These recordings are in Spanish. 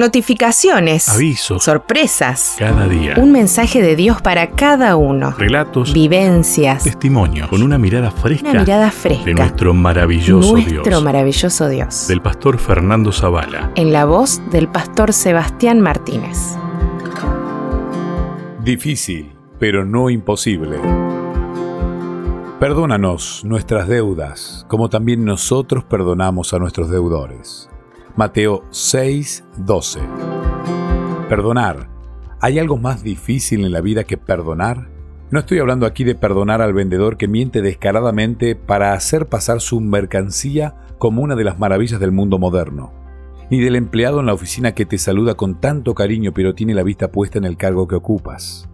Notificaciones. Avisos. Sorpresas. Cada día. Un mensaje de Dios para cada uno. Relatos. Vivencias. Testimonios. Con una mirada fresca. Una mirada fresca. De nuestro maravilloso Nuestro Dios. maravilloso Dios. Del pastor Fernando Zavala. En la voz del pastor Sebastián Martínez. Difícil, pero no imposible. Perdónanos nuestras deudas, como también nosotros perdonamos a nuestros deudores. Mateo 6, 12. Perdonar. ¿Hay algo más difícil en la vida que perdonar? No estoy hablando aquí de perdonar al vendedor que miente descaradamente para hacer pasar su mercancía como una de las maravillas del mundo moderno, ni del empleado en la oficina que te saluda con tanto cariño pero tiene la vista puesta en el cargo que ocupas.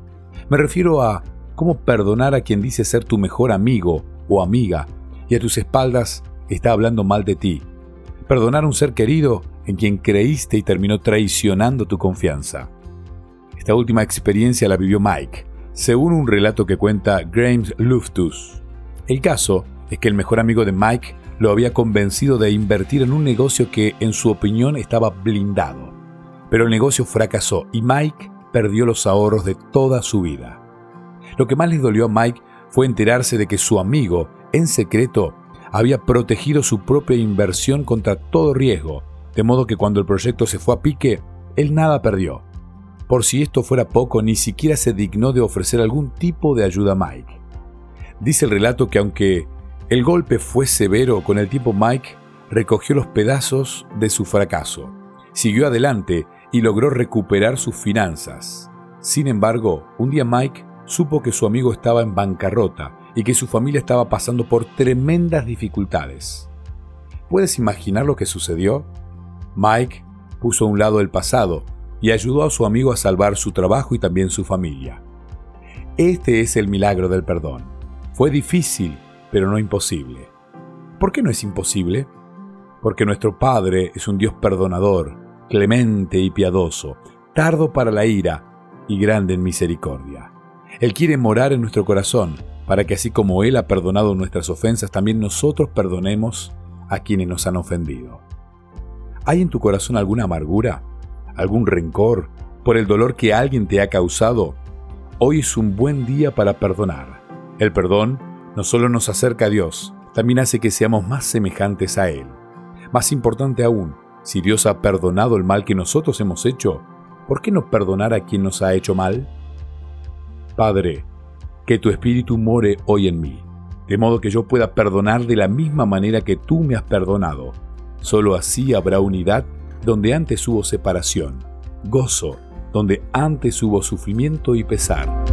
Me refiero a cómo perdonar a quien dice ser tu mejor amigo o amiga y a tus espaldas está hablando mal de ti. Perdonar a un ser querido en quien creíste y terminó traicionando tu confianza. Esta última experiencia la vivió Mike, según un relato que cuenta James Luftus. El caso es que el mejor amigo de Mike lo había convencido de invertir en un negocio que, en su opinión, estaba blindado. Pero el negocio fracasó y Mike perdió los ahorros de toda su vida. Lo que más le dolió a Mike fue enterarse de que su amigo, en secreto, había protegido su propia inversión contra todo riesgo, de modo que cuando el proyecto se fue a pique, él nada perdió. Por si esto fuera poco, ni siquiera se dignó de ofrecer algún tipo de ayuda a Mike. Dice el relato que aunque el golpe fue severo, con el tiempo Mike recogió los pedazos de su fracaso, siguió adelante y logró recuperar sus finanzas. Sin embargo, un día Mike supo que su amigo estaba en bancarrota y que su familia estaba pasando por tremendas dificultades. ¿Puedes imaginar lo que sucedió? Mike puso a un lado el pasado y ayudó a su amigo a salvar su trabajo y también su familia. Este es el milagro del perdón. Fue difícil, pero no imposible. ¿Por qué no es imposible? Porque nuestro Padre es un Dios perdonador, clemente y piadoso, tardo para la ira y grande en misericordia. Él quiere morar en nuestro corazón, para que así como Él ha perdonado nuestras ofensas, también nosotros perdonemos a quienes nos han ofendido. ¿Hay en tu corazón alguna amargura? ¿Algún rencor por el dolor que alguien te ha causado? Hoy es un buen día para perdonar. El perdón no solo nos acerca a Dios, también hace que seamos más semejantes a Él. Más importante aún, si Dios ha perdonado el mal que nosotros hemos hecho, ¿por qué no perdonar a quien nos ha hecho mal? Padre, que tu Espíritu more hoy en mí, de modo que yo pueda perdonar de la misma manera que tú me has perdonado. Solo así habrá unidad donde antes hubo separación, gozo donde antes hubo sufrimiento y pesar.